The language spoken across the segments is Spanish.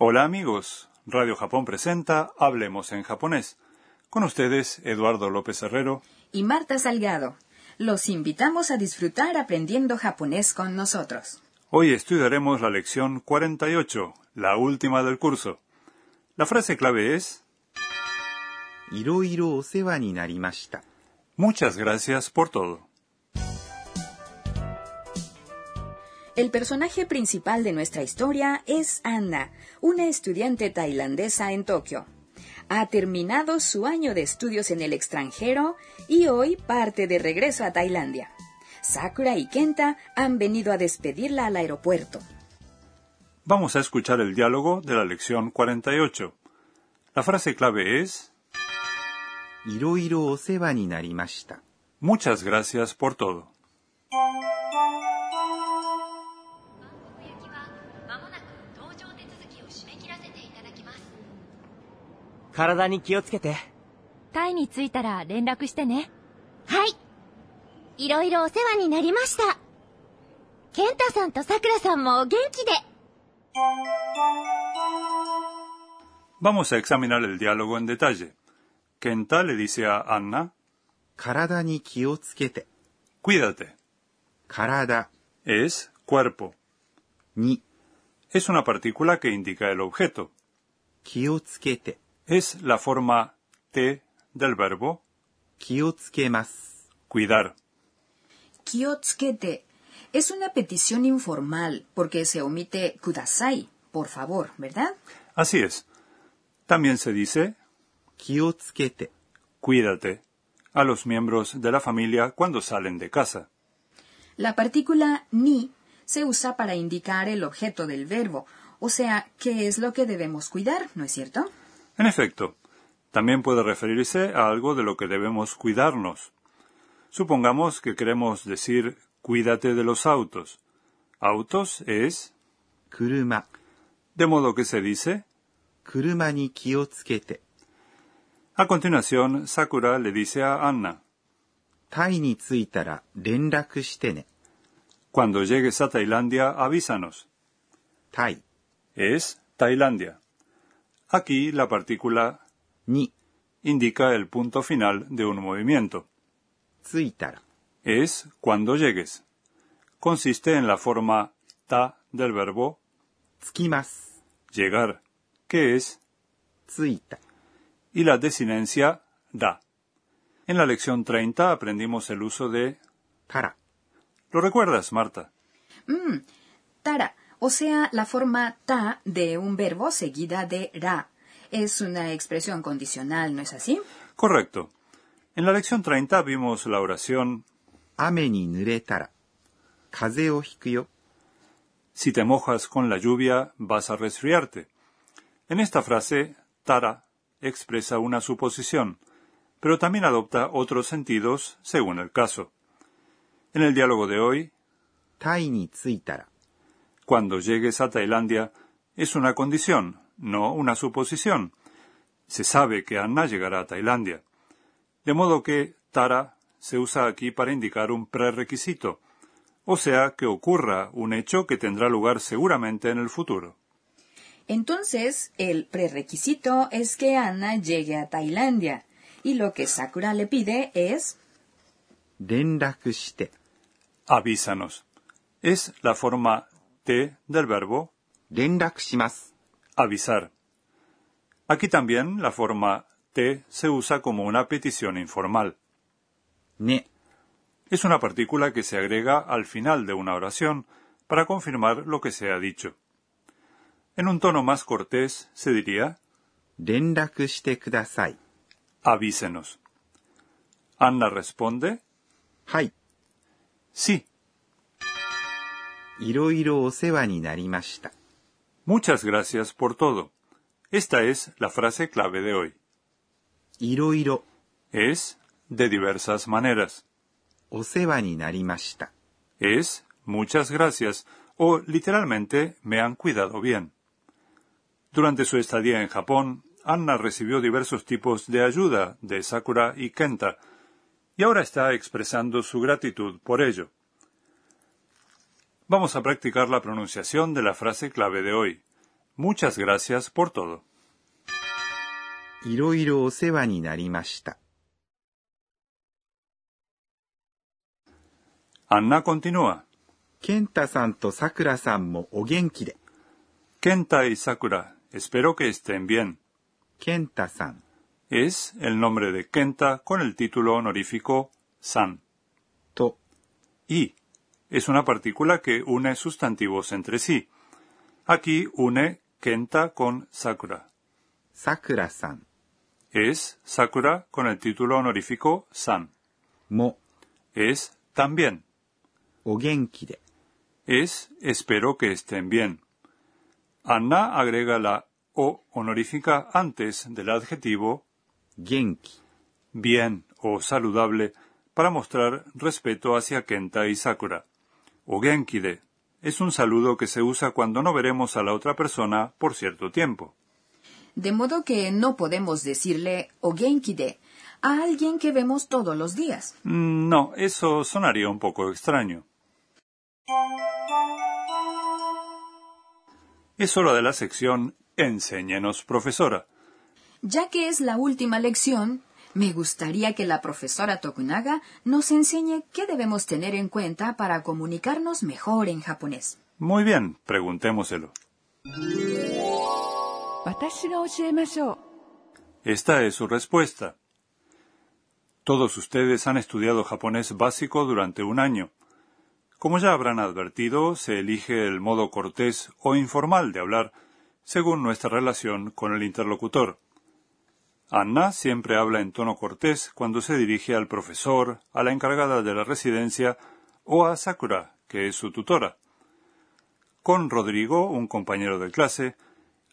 Hola amigos, Radio Japón presenta Hablemos en japonés. Con ustedes, Eduardo López Herrero y Marta Salgado. Los invitamos a disfrutar aprendiendo japonés con nosotros. Hoy estudiaremos la lección 48, la última del curso. La frase clave es Muchas gracias por todo. El personaje principal de nuestra historia es Anna, una estudiante tailandesa en Tokio. Ha terminado su año de estudios en el extranjero y hoy parte de regreso a Tailandia. Sakura y Kenta han venido a despedirla al aeropuerto. Vamos a escuchar el diálogo de la lección 48. La frase clave es Muchas gracias por todo. 体に気をつけて。タイに着いたら連絡してねはいいろいろお世話になりました健太さんとさくらさんもお元気で Vamos a examinar el diálogo en detalle. Kenta le dice a Anna, 体に気をつけて。cuídate. 体 Es cuerpo. に Es una partícula que indica el objeto. 気をつけて。Es la forma T del verbo 気をつけます。 cuidar. Kyotsukete es una petición informal porque se omite kudasai, por favor, ¿verdad? Así es. También se dice 気をつけて。 cuídate a los miembros de la familia cuando salen de casa. La partícula ni se usa para indicar el objeto del verbo, o sea, qué es lo que debemos cuidar, ¿no es cierto? En efecto, también puede referirse a algo de lo que debemos cuidarnos. Supongamos que queremos decir cuídate de los autos. Autos es kuruma. De modo que se dice kuruma ni kiyotsukete. A continuación, Sakura le dice a Anna. Tai ni tsuitara renraku shite ne. Cuando llegues a Tailandia, avísanos. Tai es Tailandia. Aquí la partícula ni indica el punto final de un movimiento. Es cuando llegues. Consiste en la forma ta del verbo tsukimasu llegar, que es y la desinencia da. En la lección 30 aprendimos el uso de tara. ¿Lo recuerdas, Marta? Mm, tara o sea, la forma ta de un verbo seguida de ra. Es una expresión condicional, ¿no es así? Correcto. En la lección 30 vimos la oración Si te mojas con la lluvia, vas a resfriarte. En esta frase, tara expresa una suposición, pero también adopta otros sentidos según el caso. En el diálogo de hoy, tsuitara cuando llegues a Tailandia es una condición, no una suposición. Se sabe que Anna llegará a Tailandia. De modo que Tara se usa aquí para indicar un prerequisito, o sea, que ocurra un hecho que tendrá lugar seguramente en el futuro. Entonces, el prerequisito es que Anna llegue a Tailandia, y lo que Sakura le pide es avísanos. Es la forma T del verbo 連絡します。 avisar. Aquí también la forma T se usa como una petición informal. ね。 Es una partícula que se agrega al final de una oración para confirmar lo que se ha dicho. En un tono más cortés se diría 連絡してください。 avísenos. Anna responde はい。 sí. いろいろお世話になりました。 Muchas gracias por todo. Esta es la frase clave de hoy. いろいろ Es de diversas maneras. お世話になりました。 Es muchas gracias o literalmente me han cuidado bien. Durante su estadía en Japón, Anna recibió diversos tipos de ayuda de Sakura y Kenta, y ahora está expresando su gratitud por ello. Vamos a practicar la pronunciación de la frase clave de hoy. Muchas gracias por todo. いろいろお世話になりました。 Anna continúa. 健太さんとさくらさんもお元気で。 Kenta y Sakura, espero que estén bien. 健太さん Es el nombre de Kenta con el título honorífico San. と Y es una partícula que une sustantivos entre sí. Aquí une Kenta con Sakura. Sakura-san. Es Sakura con el título honorífico San. Mo. Es también. O de. Es espero que estén bien. Anna agrega la o honorífica antes del adjetivo genki. Bien o saludable para mostrar respeto hacia Kenta y Sakura. O genkide es un saludo que se usa cuando no veremos a la otra persona por cierto tiempo. De modo que no podemos decirle o a alguien que vemos todos los días. Mm, No, eso sonaría un poco extraño. Es hora de la sección Enséñenos, profesora. Ya que es la última lección, me gustaría que la profesora Tokunaga nos enseñe qué debemos tener en cuenta para comunicarnos mejor en japonés. Muy bien, preguntémoselo. Esta es su respuesta. Todos ustedes han estudiado japonés básico durante un año. Como ya habrán advertido, se elige el modo cortés o informal de hablar, según nuestra relación con el interlocutor. Anna siempre habla en tono cortés cuando se dirige al profesor, a la encargada de la residencia o a Sakura, que es su tutora. Con Rodrigo, un compañero de clase,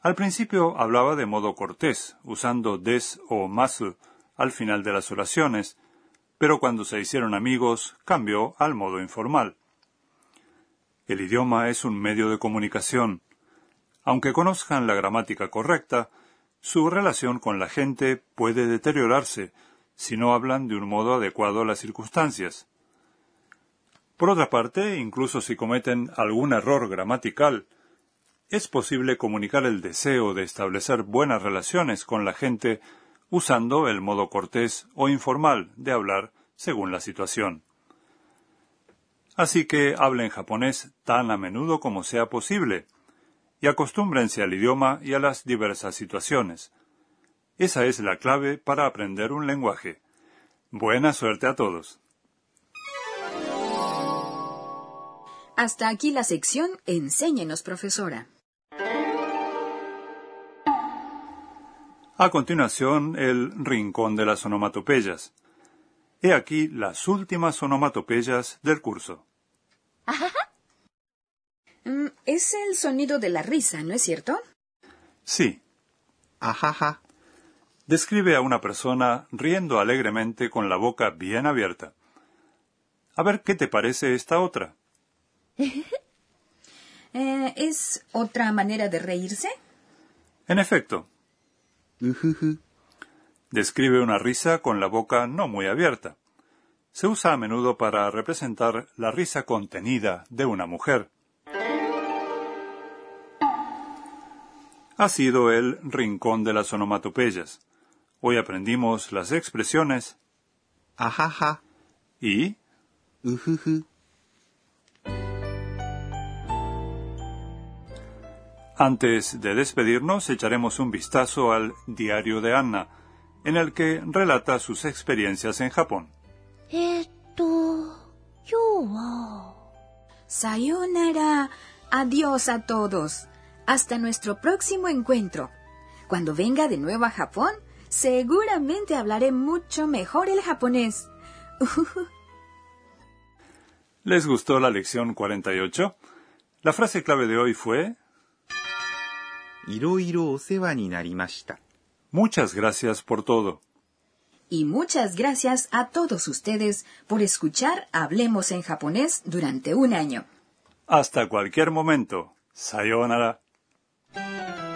al principio hablaba de modo cortés, usando des o masu al final de las oraciones, pero cuando se hicieron amigos cambió al modo informal. El idioma es un medio de comunicación. Aunque conozcan la gramática correcta, su relación con la gente puede deteriorarse si no hablan de un modo adecuado a las circunstancias. Por otra parte, incluso si cometen algún error gramatical, es posible comunicar el deseo de establecer buenas relaciones con la gente usando el modo cortés o informal de hablar según la situación. Así que hablen japonés tan a menudo como sea posible y acostúmbrense al idioma y a las diversas situaciones. Esa es la clave para aprender un lenguaje. Buena suerte a todos. Hasta aquí la sección Enséñenos, profesora. A continuación, el rincón de las onomatopeyas. He aquí las últimas onomatopeyas del curso. Mm, es el sonido de la risa, ¿no es cierto? Sí. Ajaja. Describe a una persona riendo alegremente con la boca bien abierta. A ver, ¿qué te parece esta otra? eh, ¿Es otra manera de reírse? En efecto. Describe una risa con la boca no muy abierta. Se usa a menudo para representar la risa contenida de una mujer. ha sido el rincón de las onomatopeyas. Hoy aprendimos las expresiones ajaja y ujuju. Antes de despedirnos, echaremos un vistazo al diario de Anna, en el que relata sus experiencias en Japón. Esto, yo. Sayonara. Adiós a todos. Hasta nuestro próximo encuentro. Cuando venga de nuevo a Japón, seguramente hablaré mucho mejor el japonés. ¿Les gustó la lección 48? La frase clave de hoy fue Muchas gracias por todo. Y muchas gracias a todos ustedes por escuchar Hablemos en japonés durante un año. Hasta cualquier momento. Sayonara. Thank you.